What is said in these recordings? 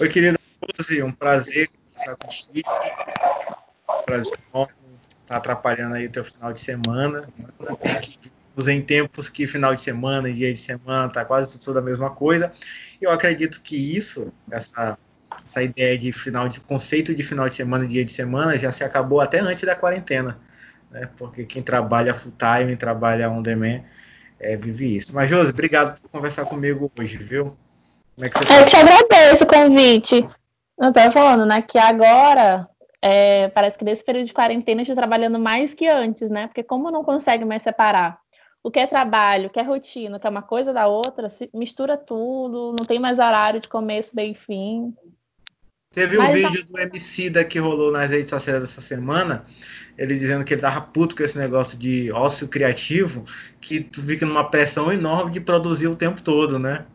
Oi, querida Rose, um prazer conversar contigo. Um prazer enorme estar atrapalhando aí o teu final de semana. Em tempos que final de semana e dia de semana tá quase tudo a mesma coisa. Eu acredito que isso, essa, essa ideia de final de conceito de final de semana e dia de semana já se acabou até antes da quarentena, né? Porque quem trabalha full time, trabalha on demand, é, vive isso. Mas Josi, obrigado por conversar comigo hoje, viu? Como é que você? Eu te agradeço o convite. Eu estava falando, né, que agora é, parece que nesse período de quarentena estou trabalhando mais que antes, né? Porque como não consegue mais separar o que é trabalho, o que é rotina, o que é uma coisa da outra, se mistura tudo, não tem mais horário de começo, e fim. Teve um vídeo do MC da que rolou nas redes sociais essa semana, ele dizendo que ele tava puto com esse negócio de ócio criativo, que tu fica numa pressão enorme de produzir o tempo todo, né?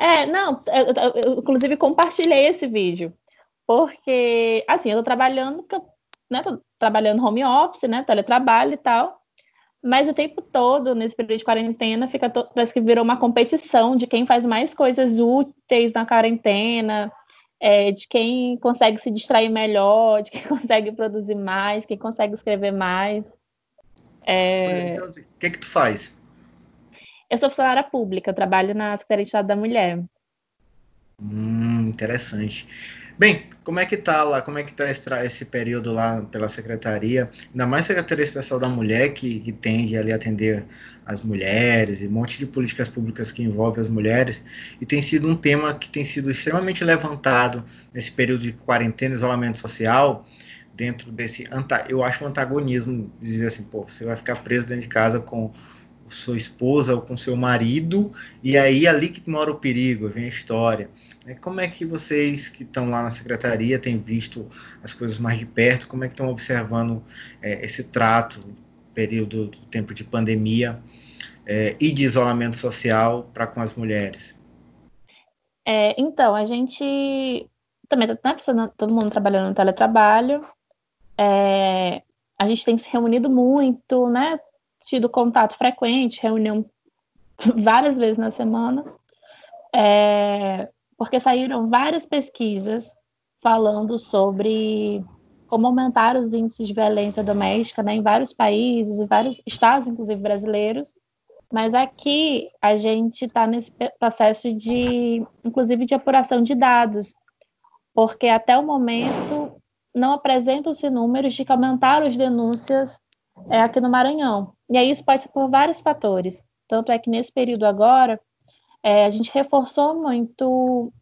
É, não, eu, eu, eu, inclusive compartilhei esse vídeo, porque, assim, eu tô trabalhando, né, tô trabalhando home office, né, teletrabalho e tal, mas o tempo todo, nesse período de quarentena, fica parece que virou uma competição de quem faz mais coisas úteis na quarentena, é, de quem consegue se distrair melhor, de quem consegue produzir mais, quem consegue escrever mais. É... O que é que tu faz? Eu sou funcionária pública, trabalho na Secretaria de Estado da Mulher. Hum, interessante. Bem, como é que tá lá? Como é que tá esse, esse período lá pela secretaria? Ainda mais Secretaria Especial da Mulher, que, que tende ali a atender as mulheres e um monte de políticas públicas que envolvem as mulheres. E tem sido um tema que tem sido extremamente levantado nesse período de quarentena, isolamento social, dentro desse, eu acho um antagonismo, dizer assim, pô, você vai ficar preso dentro de casa com sua esposa ou com seu marido, e aí ali que mora o perigo, vem a história. É, como é que vocês que estão lá na secretaria têm visto as coisas mais de perto? Como é que estão observando é, esse trato, período do tempo de pandemia é, e de isolamento social para com as mulheres? É, então, a gente também está né, todo mundo trabalhando no teletrabalho. É, a gente tem se reunido muito, né? Tido contato frequente, reunião várias vezes na semana, é, porque saíram várias pesquisas falando sobre como aumentar os índices de violência doméstica né, em vários países, em vários estados, inclusive brasileiros. Mas aqui a gente está nesse processo de, inclusive, de apuração de dados, porque até o momento não apresentam-se números de que aumentaram as denúncias é, aqui no Maranhão. E aí isso pode ser por vários fatores. Tanto é que nesse período agora, é, a gente reforçou muito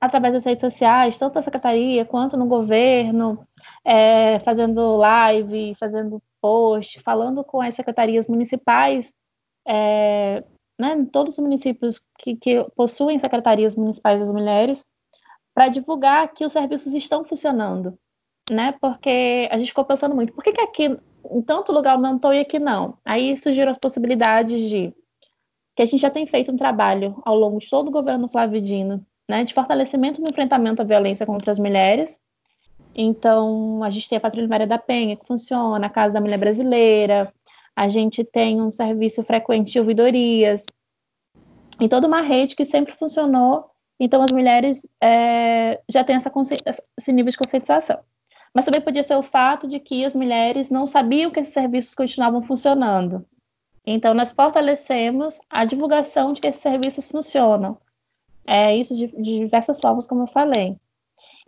através das redes sociais, tanto na secretaria quanto no governo, é, fazendo live, fazendo post, falando com as secretarias municipais, é, né, todos os municípios que, que possuem secretarias municipais das mulheres, para divulgar que os serviços estão funcionando, né? Porque a gente ficou pensando muito, por que, que aqui em tanto lugar aumentou e aqui não. Aí surgiram as possibilidades de que a gente já tem feito um trabalho ao longo de todo o governo Flávio Dino, né, de fortalecimento no enfrentamento à violência contra as mulheres. Então, a gente tem a Patrulha Maria da Penha, que funciona, a Casa da Mulher Brasileira, a gente tem um serviço frequente de ouvidorias, e toda uma rede que sempre funcionou. Então, as mulheres é, já têm essa esse nível de conscientização mas também podia ser o fato de que as mulheres não sabiam que esses serviços continuavam funcionando. Então, nós fortalecemos a divulgação de que esses serviços funcionam. É isso de, de diversas formas, como eu falei.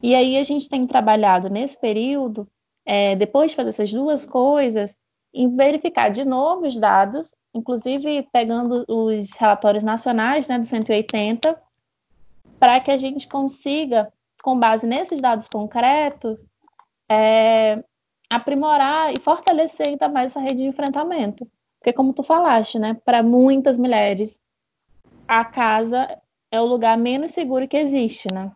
E aí a gente tem trabalhado nesse período, é, depois de fazer essas duas coisas, em verificar de novo os dados, inclusive pegando os relatórios nacionais né, do 180, para que a gente consiga, com base nesses dados concretos, é, aprimorar e fortalecer ainda mais essa rede de enfrentamento. Porque, como tu falaste, né, para muitas mulheres, a casa é o lugar menos seguro que existe, né?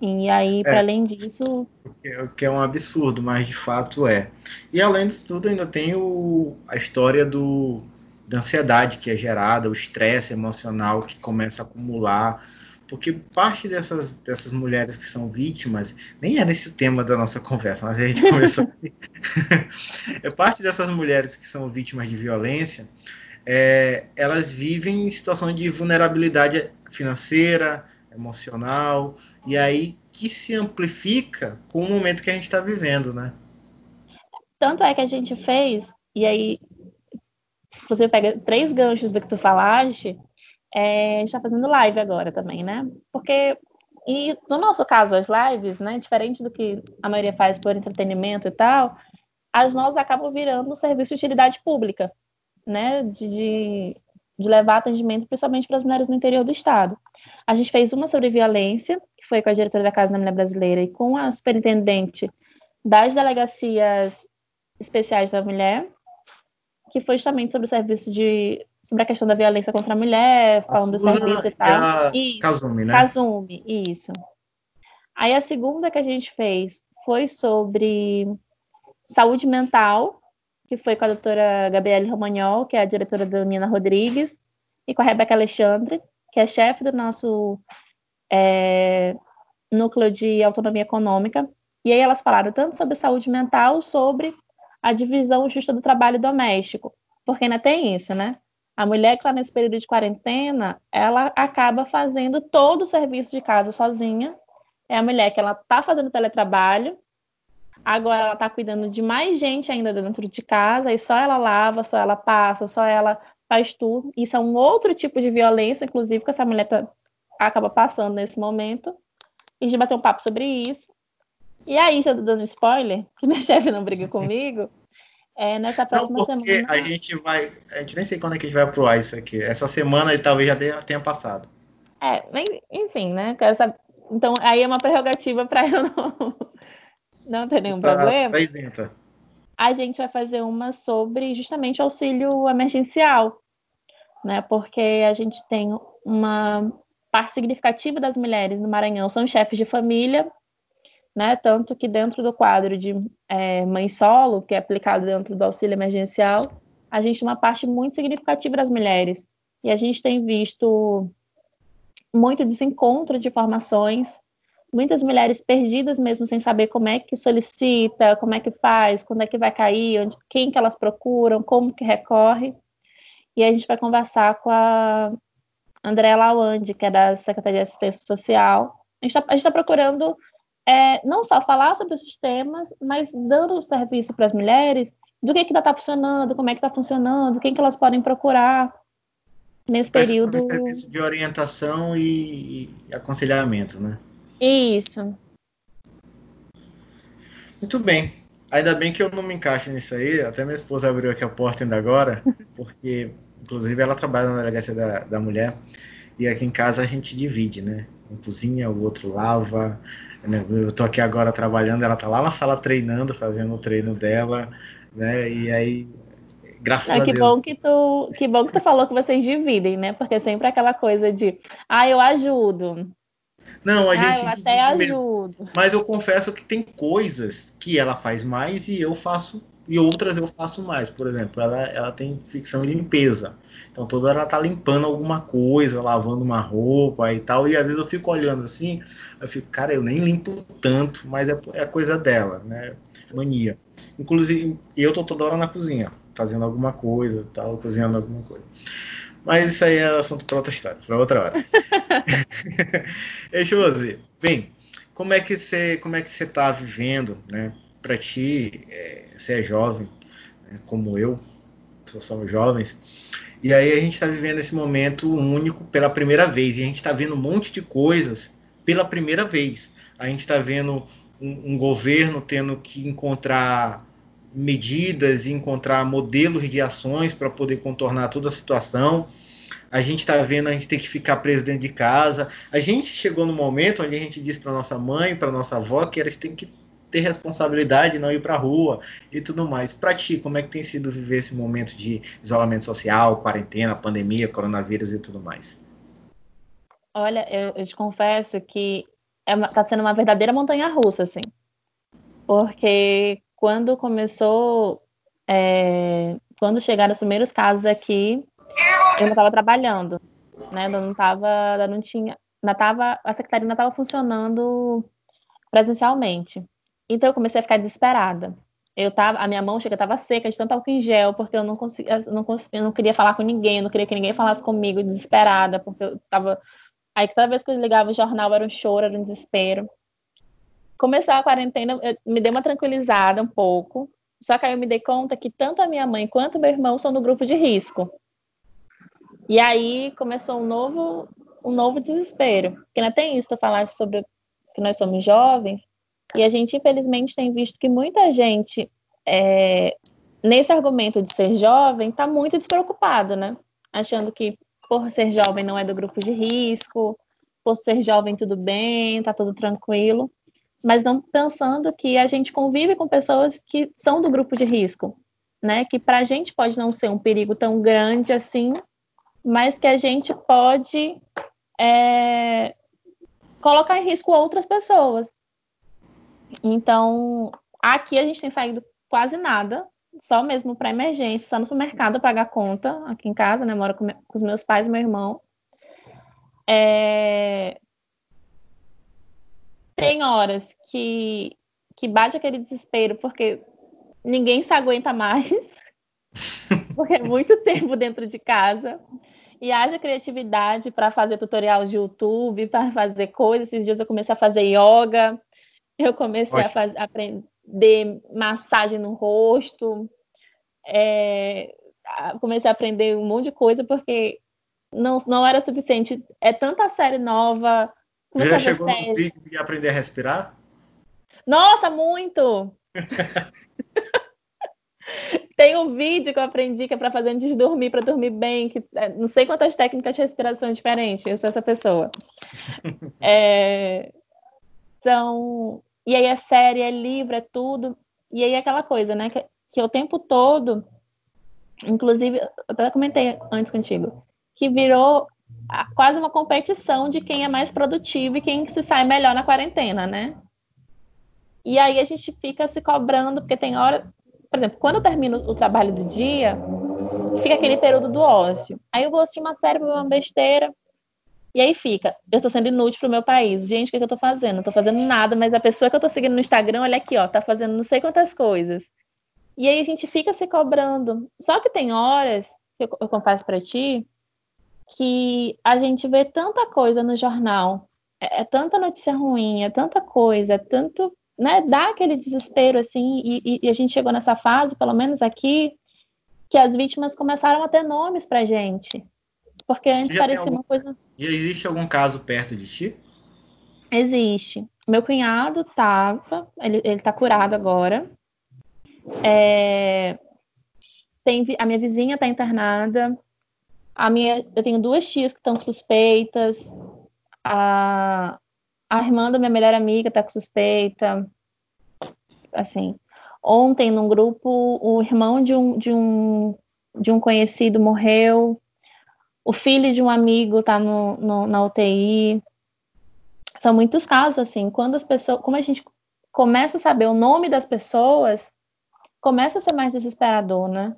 E aí, para é, além disso. O que é um absurdo, mas de fato é. E além disso tudo, ainda tem o, a história do, da ansiedade que é gerada, o estresse emocional que começa a acumular porque parte dessas, dessas mulheres que são vítimas, nem era esse o tema da nossa conversa, mas a gente começou. é parte dessas mulheres que são vítimas de violência, é, elas vivem em situação de vulnerabilidade financeira, emocional, e aí que se amplifica com o momento que a gente está vivendo, né? Tanto é que a gente fez, e aí você pega três ganchos do que tu falaste, é, está fazendo live agora também, né? Porque, e no nosso caso, as lives, né, diferente do que a maioria faz por entretenimento e tal, as nossas acabam virando um serviço de utilidade pública, né? De, de, de levar atendimento principalmente para as mulheres no interior do estado. A gente fez uma sobre violência, que foi com a diretora da Casa da Mulher Brasileira e com a superintendente das delegacias especiais da mulher, que foi justamente sobre o serviço de sobre a questão da violência contra a mulher, falando a do serviço e tal. E Kazumi, né? Kazumi, isso. Aí a segunda que a gente fez foi sobre saúde mental, que foi com a doutora Gabriele Romagnol, que é a diretora da Nina Rodrigues, e com a Rebeca Alexandre, que é chefe do nosso é, núcleo de autonomia econômica. E aí elas falaram tanto sobre saúde mental, sobre a divisão justa do trabalho doméstico, porque ainda tem isso, né? A mulher que está nesse período de quarentena, ela acaba fazendo todo o serviço de casa sozinha. É a mulher que ela está fazendo teletrabalho, agora ela está cuidando de mais gente ainda dentro de casa, e só ela lava, só ela passa, só ela faz tudo. Isso é um outro tipo de violência, inclusive, que essa mulher tá, acaba passando nesse momento. A gente bateu um papo sobre isso. E aí, já dando spoiler, que minha chefe não briga comigo, é, nessa próxima não, porque semana. A gente vai. A gente nem sei quando é que a gente vai pro ar isso aqui. Essa semana ele talvez já tenha passado. É, enfim, né? Saber... Então aí é uma prerrogativa para eu não, não ter nenhum tá, problema. Tá isenta. A gente vai fazer uma sobre justamente auxílio emergencial, né? Porque a gente tem uma parte significativa das mulheres no Maranhão são chefes de família né? Tanto que dentro do quadro de é, mãe solo, que é aplicado dentro do auxílio emergencial, a gente tem uma parte muito significativa das mulheres. E a gente tem visto muito desencontro de informações, muitas mulheres perdidas mesmo sem saber como é que solicita, como é que faz, quando é que vai cair, onde, quem que elas procuram, como que recorre. E a gente vai conversar com a Andréa Lawande, que é da Secretaria de Assistência Social. A gente está tá procurando é, não só falar sobre esses temas, mas dando o serviço para as mulheres do que que está funcionando, como é que está funcionando, quem que elas podem procurar nesse período. Serviço de orientação e, e aconselhamento, né? Isso. Muito bem. Ainda bem que eu não me encaixo nisso aí. Até minha esposa abriu aqui a porta ainda agora, porque, inclusive, ela trabalha na delegacia da, da mulher. E aqui em casa a gente divide, né? Um cozinha, o outro lava, né? Eu tô aqui agora trabalhando, ela tá lá na sala treinando, fazendo o treino dela, né? E aí, graças ah, a que Deus. Bom que, tu, que bom que tu falou que vocês dividem, né? Porque é sempre aquela coisa de, ah, eu ajudo. Não, a gente. Ah, eu até ajudo. Mas eu confesso que tem coisas que ela faz mais e eu faço e outras eu faço mais. Por exemplo, ela, ela tem ficção limpeza. Então toda hora ela tá limpando alguma coisa, lavando uma roupa e tal. E às vezes eu fico olhando assim, eu fico, cara, eu nem limpo tanto, mas é, é coisa dela, né? Mania. Inclusive, eu tô toda hora na cozinha, fazendo alguma coisa, tal, cozinhando alguma coisa. Mas isso aí é assunto para outra história, para outra hora. Deixa eu ver. Bem, como é que você, como é que você tá vivendo, né? Para ti, é, você é jovem, né, como eu, somos jovens, e aí a gente está vivendo esse momento único pela primeira vez, e a gente está vendo um monte de coisas pela primeira vez. A gente está vendo um, um, governo tendo que encontrar medidas e encontrar modelos de ações para poder contornar toda a situação. A gente está vendo a gente ter que ficar preso dentro de casa. A gente chegou no momento onde a gente disse para nossa mãe, para nossa avó que elas têm que ter responsabilidade, não ir para rua e tudo mais. Para ti, como é que tem sido viver esse momento de isolamento social, quarentena, pandemia, coronavírus e tudo mais? Olha, eu, eu te confesso que está é tá sendo uma verdadeira montanha russa, assim. Porque quando começou, é, quando chegaram os primeiros casos aqui, eu não estava trabalhando, né? Eu não estava, não tinha, ainda tava, a secretaria ainda estava funcionando presencialmente. Então eu comecei a ficar desesperada. Eu tava, a minha mão chega estava seca de tanto álcool em gel, porque eu não conseguia, não, eu não queria falar com ninguém, eu não queria que ninguém falasse comigo, desesperada, porque eu estava Aí toda vez que eu ligava o jornal era um choro, era um desespero. Começou a quarentena, me deu uma tranquilizada um pouco. Só que aí eu me dei conta que tanto a minha mãe quanto meu irmão são no grupo de risco. E aí começou um novo, um novo desespero. Porque não tem isso, tu falaste sobre que nós somos jovens, e a gente infelizmente tem visto que muita gente é, nesse argumento de ser jovem está muito despreocupado, né? Achando que por ser jovem não é do grupo de risco, por ser jovem tudo bem, tá tudo tranquilo, mas não pensando que a gente convive com pessoas que são do grupo de risco, né? Que para a gente pode não ser um perigo tão grande assim, mas que a gente pode é, colocar em risco outras pessoas. Então, aqui a gente tem saído quase nada, só mesmo para emergência, só no supermercado pagar conta, aqui em casa, né? Moro com, com os meus pais e meu irmão. É... Tem horas que, que bate aquele desespero, porque ninguém se aguenta mais, porque é muito tempo dentro de casa. E haja criatividade para fazer tutorial de YouTube, para fazer coisas. Esses dias eu comecei a fazer yoga, eu comecei a, fazer, a aprender massagem no rosto, é, comecei a aprender um monte de coisa porque não, não era suficiente. É tanta série nova. Você já chegou série. nos vídeos de aprender a respirar? Nossa, muito! Tem um vídeo que eu aprendi que é para fazer antes de dormir, para dormir bem, que é, não sei quantas técnicas de respiração diferentes, eu sou essa pessoa. É, então, e aí é série, é livro, é tudo. E aí é aquela coisa, né? Que, que o tempo todo, inclusive, eu até comentei antes contigo, que virou quase uma competição de quem é mais produtivo e quem se sai melhor na quarentena, né? E aí a gente fica se cobrando, porque tem hora, por exemplo, quando eu termino o trabalho do dia, fica aquele período do ócio. Aí eu vou assistir uma série, uma besteira, e aí fica, eu estou sendo inútil pro meu país. Gente, o que, que eu estou fazendo? Não estou fazendo nada, mas a pessoa que eu estou seguindo no Instagram, olha aqui, ó, tá fazendo não sei quantas coisas. E aí a gente fica se cobrando. Só que tem horas, que eu, eu confesso para ti, que a gente vê tanta coisa no jornal, é, é, tanta notícia ruim, é tanta coisa, é tanto, né, dá aquele desespero assim, e, e, a gente chegou nessa fase, pelo menos aqui, que as vítimas começaram a ter nomes pra gente. Porque antes parecia algum... uma coisa. E existe algum caso perto de ti? Existe. Meu cunhado tava, ele, ele tá curado agora. É... Tem, a minha vizinha tá internada. A minha, eu tenho duas tias que estão suspeitas. A, a irmã da minha melhor amiga tá com suspeita. Assim, ontem num grupo, o irmão de um, de um, de um conhecido morreu o filho de um amigo está no, no, na UTI. São muitos casos, assim, quando as pessoas, como a gente começa a saber o nome das pessoas, começa a ser mais desesperador, né?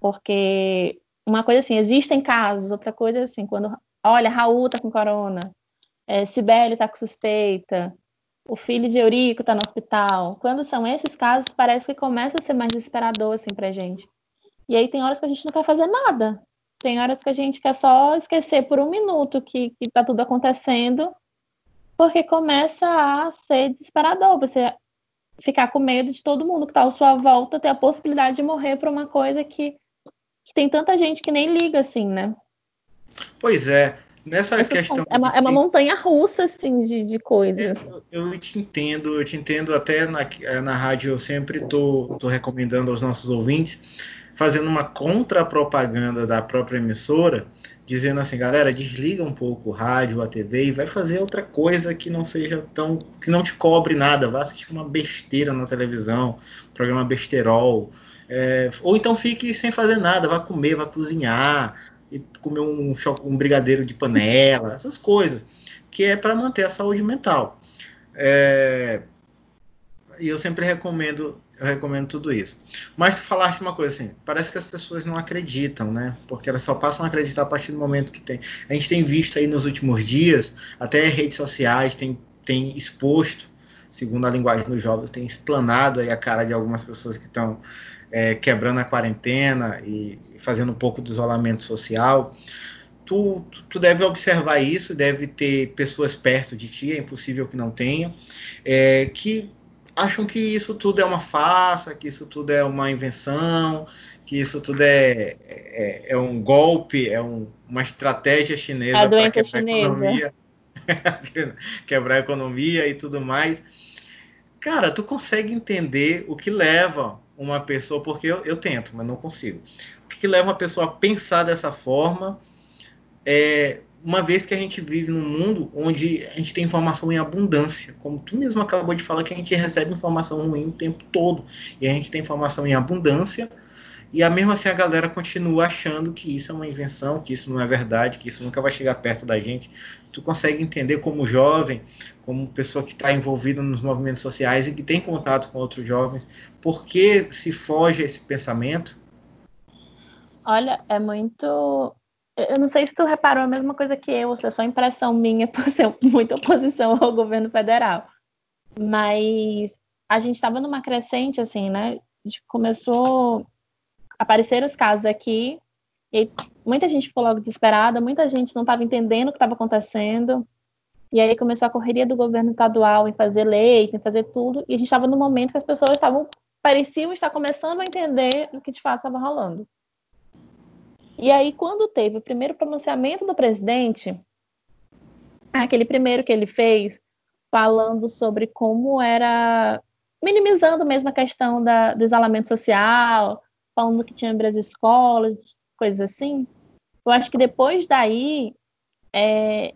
Porque uma coisa assim, existem casos, outra coisa é assim, quando, olha, Raul tá com corona, é, Sibeli tá com suspeita, o filho de Eurico tá no hospital. Quando são esses casos, parece que começa a ser mais desesperador, assim, pra gente. E aí tem horas que a gente não quer fazer nada. Tem horas que a gente quer só esquecer por um minuto que, está tudo acontecendo, porque começa a ser desesperador. Você ficar com medo de todo mundo que está à sua volta ter a possibilidade de morrer por uma coisa que, que tem tanta gente que nem liga, assim, né? Pois é. Nessa Essa questão. É uma, de... é uma, montanha russa, assim, de, de coisas. Eu, eu, te entendo, eu te entendo. Até na, na rádio eu sempre tô, tô recomendando aos nossos ouvintes fazendo uma contra-propaganda da própria emissora, dizendo assim, galera, desliga um pouco o rádio, a TV e vai fazer outra coisa que não seja tão. que não te cobre nada. Vá assistir uma besteira na televisão, programa besterol. É, ou então fique sem fazer nada, vá comer, vá cozinhar, e comer um, um brigadeiro de panela, essas coisas, que é para manter a saúde mental. É, e eu sempre recomendo eu recomendo tudo isso. Mas tu falaste uma coisa assim, parece que as pessoas não acreditam, né? Porque elas só passam a acreditar a partir do momento que tem. A gente tem visto aí nos últimos dias, até redes sociais tem, tem exposto, segundo a linguagem dos jovens, tem explanado aí a cara de algumas pessoas que estão é, quebrando a quarentena e fazendo um pouco de isolamento social. tu, tu deve observar isso, deve ter pessoas perto de ti, é impossível que não tenha, é, que acham que isso tudo é uma farsa, que isso tudo é uma invenção, que isso tudo é, é, é um golpe, é um, uma estratégia chinesa para quebrar chinesa. a economia, quebrar a economia e tudo mais. Cara, tu consegue entender o que leva uma pessoa, porque eu, eu tento, mas não consigo. O que leva uma pessoa a pensar dessa forma é, uma vez que a gente vive num mundo onde a gente tem informação em abundância, como tu mesmo acabou de falar que a gente recebe informação ruim o tempo todo, e a gente tem informação em abundância, e a mesmo assim a galera continua achando que isso é uma invenção, que isso não é verdade, que isso nunca vai chegar perto da gente. Tu consegue entender como jovem, como pessoa que está envolvida nos movimentos sociais e que tem contato com outros jovens, por que se foge a esse pensamento? Olha, é muito eu não sei se tu reparou a mesma coisa que eu, ou se é só impressão minha por ser muita oposição ao governo federal. Mas a gente estava numa crescente, assim, né? Começou a aparecer os casos aqui, e muita gente ficou logo desesperada, muita gente não estava entendendo o que estava acontecendo. E aí começou a correria do governo estadual em fazer lei, em fazer tudo, e a gente estava no momento que as pessoas estavam pareciam estar começando a entender o que de fato estava rolando. E aí, quando teve o primeiro pronunciamento do presidente, aquele primeiro que ele fez, falando sobre como era minimizando mesmo a questão da, do isolamento social, falando que tinha abrir escolas, coisas assim. Eu acho que depois daí é,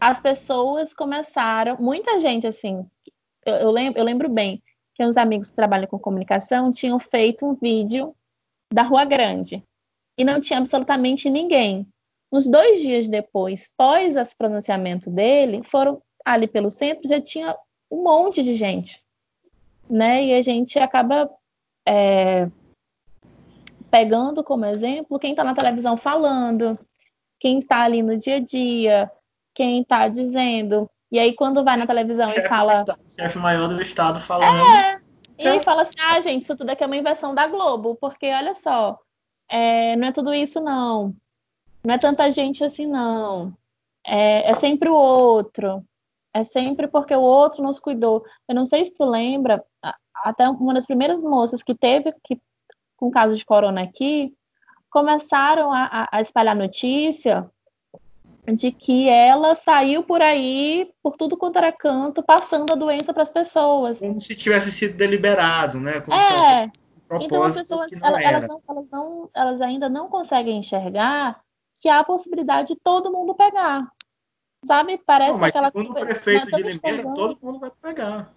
as pessoas começaram, muita gente assim, eu, eu, lembro, eu lembro bem que uns amigos que trabalham com comunicação tinham feito um vídeo da Rua Grande, e não tinha absolutamente ninguém. Uns dois dias depois, pós esse pronunciamento dele, foram ali pelo centro, já tinha um monte de gente, né? E a gente acaba é, pegando como exemplo quem está na televisão falando, quem está ali no dia a dia, quem está dizendo. E aí, quando vai na televisão chefe e fala. O chefe maior do Estado falando. É, e aí fala assim: ah, gente, isso tudo aqui é uma inversão da Globo, porque olha só, é, não é tudo isso, não. Não é tanta gente assim, não. É, é, sempre o outro. É sempre porque o outro nos cuidou. Eu não sei se tu lembra, até uma das primeiras moças que teve que, com caso de corona aqui, começaram a, a espalhar notícia de que ela saiu por aí, por tudo quanto era canto, passando a doença para as pessoas. Como se tivesse sido deliberado, né? Como é, então as pessoas elas, elas, não, elas, não, elas ainda não conseguem enxergar que há a possibilidade de todo mundo pegar. Sabe? Parece não, mas aquela coisa. o prefeito de Limeira, todo mundo vai pegar.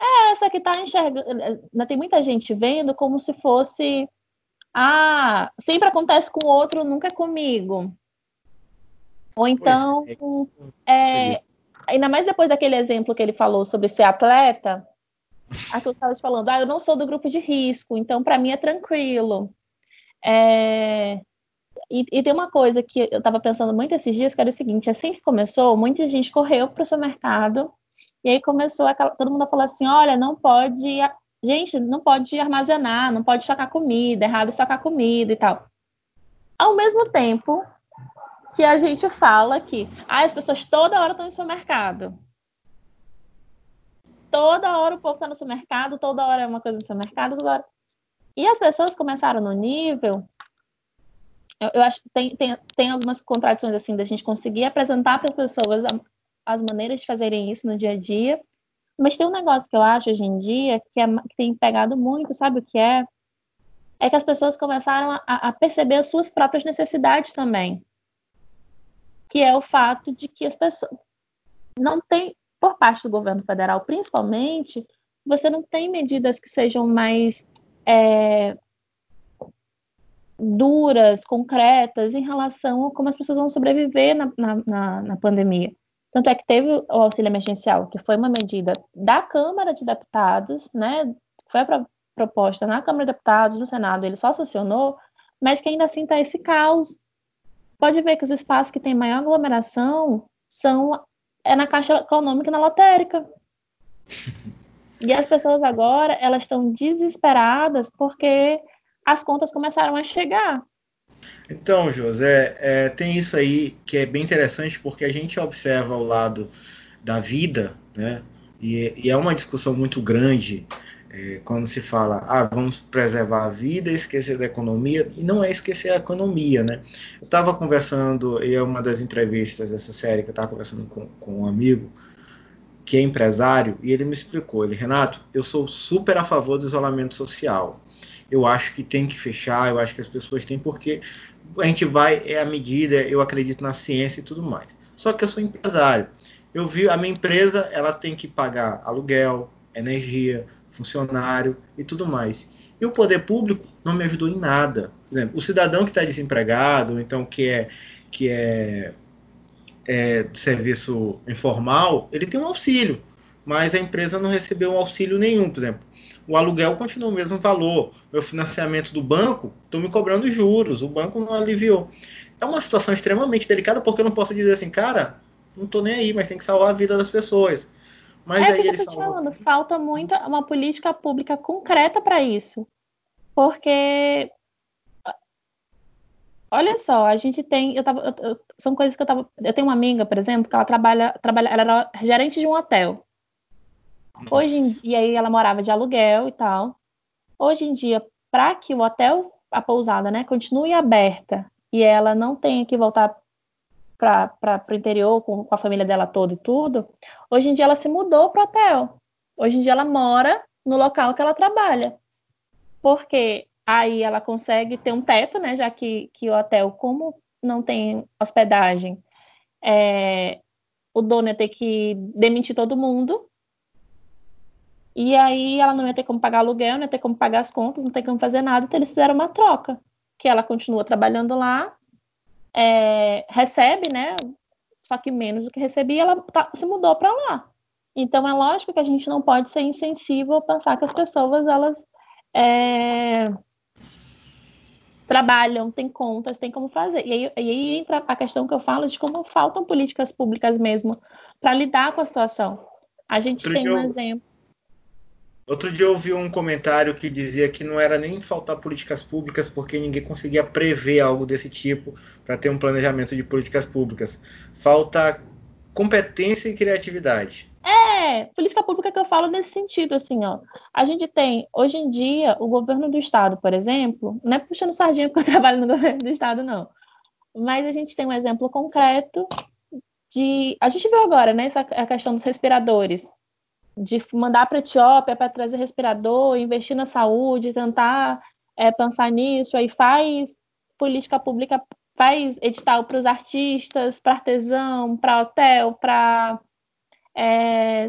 É, essa que está enxergando. Ainda tem muita gente vendo como se fosse. Ah, sempre acontece com o outro, nunca é comigo. Ou então, é, é, ainda mais depois daquele exemplo que ele falou sobre ser atleta, aquilo que estava te falando, ah, eu não sou do grupo de risco, então para mim é tranquilo. É... E, e, tem uma coisa que eu estava pensando muito esses dias, que era o seguinte, assim que começou, muita gente correu para o supermercado, e aí começou aquela, todo mundo a falar assim, olha, não pode, gente, não pode armazenar, não pode estocar comida, é errado estocar comida e tal. Ao mesmo tempo que a gente fala que ah, as pessoas toda hora estão no supermercado toda hora o povo está no supermercado, toda hora é uma coisa no supermercado, toda hora. E as pessoas começaram no nível. Eu, eu acho que tem, tem, tem algumas contradições assim da gente conseguir apresentar para as pessoas a, as maneiras de fazerem isso no dia a dia. Mas tem um negócio que eu acho hoje em dia que, é, que tem pegado muito, sabe o que é? É que as pessoas começaram a, a perceber as suas próprias necessidades também. Que é o fato de que as pessoas não tem por parte do governo federal, principalmente, você não tem medidas que sejam mais é, duras, concretas em relação a como as pessoas vão sobreviver na, na, na, pandemia. Tanto é que teve o auxílio emergencial, que foi uma medida da Câmara de Deputados, né? Foi a proposta na Câmara de Deputados, no Senado, ele só sancionou, mas que ainda assim está esse caos. Pode ver que os espaços que têm maior aglomeração são é na Caixa Econômica e na lotérica. E as pessoas agora, elas estão desesperadas porque as contas começaram a chegar. Então, José, é, tem isso aí que é bem interessante porque a gente observa o lado da vida, né? E, e é uma discussão muito grande é, quando se fala, ah, vamos preservar a vida esquecer da economia, e não é esquecer a economia, né? Eu estava conversando, e é uma das entrevistas dessa série que eu estava conversando com, com um amigo que é empresário, e ele me explicou, ele, Renato, eu sou super a favor do isolamento social. Eu acho que tem que fechar, eu acho que as pessoas têm, porque a gente vai, é a medida, eu acredito na ciência e tudo mais. Só que eu sou empresário. Eu vi a minha empresa, ela tem que pagar aluguel, energia, funcionário e tudo mais. E o poder público não me ajudou em nada. Exemplo, o cidadão que está desempregado, então que é que é, é serviço informal, ele tem um auxílio, mas a empresa não recebeu um auxílio nenhum, por exemplo. O aluguel continua o mesmo valor. Meu financiamento do banco, estou me cobrando juros. O banco não aliviou. É uma situação extremamente delicada porque eu não posso dizer assim, cara, não estou nem aí, mas tem que salvar a vida das pessoas. Mas é aí que eu tô te falando, falta muito uma política pública concreta para isso. Porque olha só, a gente tem, eu tava, eu, são coisas que eu tava, eu tenho uma amiga, por exemplo, que ela trabalha, trabalha ela era gerente de um hotel. Hoje em, e aí ela morava de aluguel e tal. Hoje em dia, para que o hotel, a pousada, né, continue aberta e ela não tenha que voltar para o interior com, com, a família dela toda e tudo, hoje em dia ela se mudou para hotel. Hoje em dia ela mora no local que ela trabalha. Porque aí ela consegue ter um teto, né? Já que, que o hotel, como não tem hospedagem, é, o dono ia ter que demitir todo mundo. E aí ela não ia ter como pagar aluguel, não ia ter como pagar as contas, não tem como fazer nada. Então eles fizeram uma troca. Que ela continua trabalhando lá é, recebe, né? Só que menos do que recebia, ela tá, se mudou para lá. Então é lógico que a gente não pode ser insensível a pensar que as pessoas elas é, trabalham, têm contas, têm como fazer. E aí, e aí, entra a questão que eu falo de como faltam políticas públicas mesmo para lidar com a situação. A gente Outro tem um exemplo. Outro dia eu ouvi um comentário que dizia que não era nem faltar políticas públicas porque ninguém conseguia prever algo desse tipo para ter um planejamento de políticas públicas. Falta competência e criatividade. É, política pública que eu falo nesse sentido, assim, ó. A gente tem, hoje em dia, o governo do estado, por exemplo, não é puxando sardinha porque eu trabalho no governo do estado, não. Mas a gente tem um exemplo concreto de. A gente viu agora, né, essa, a questão dos respiradores de mandar para a Etiópia para trazer respirador, investir na saúde, tentar é, pensar nisso, aí faz política pública, faz edital para os artistas, para artesão, para hotel, para é,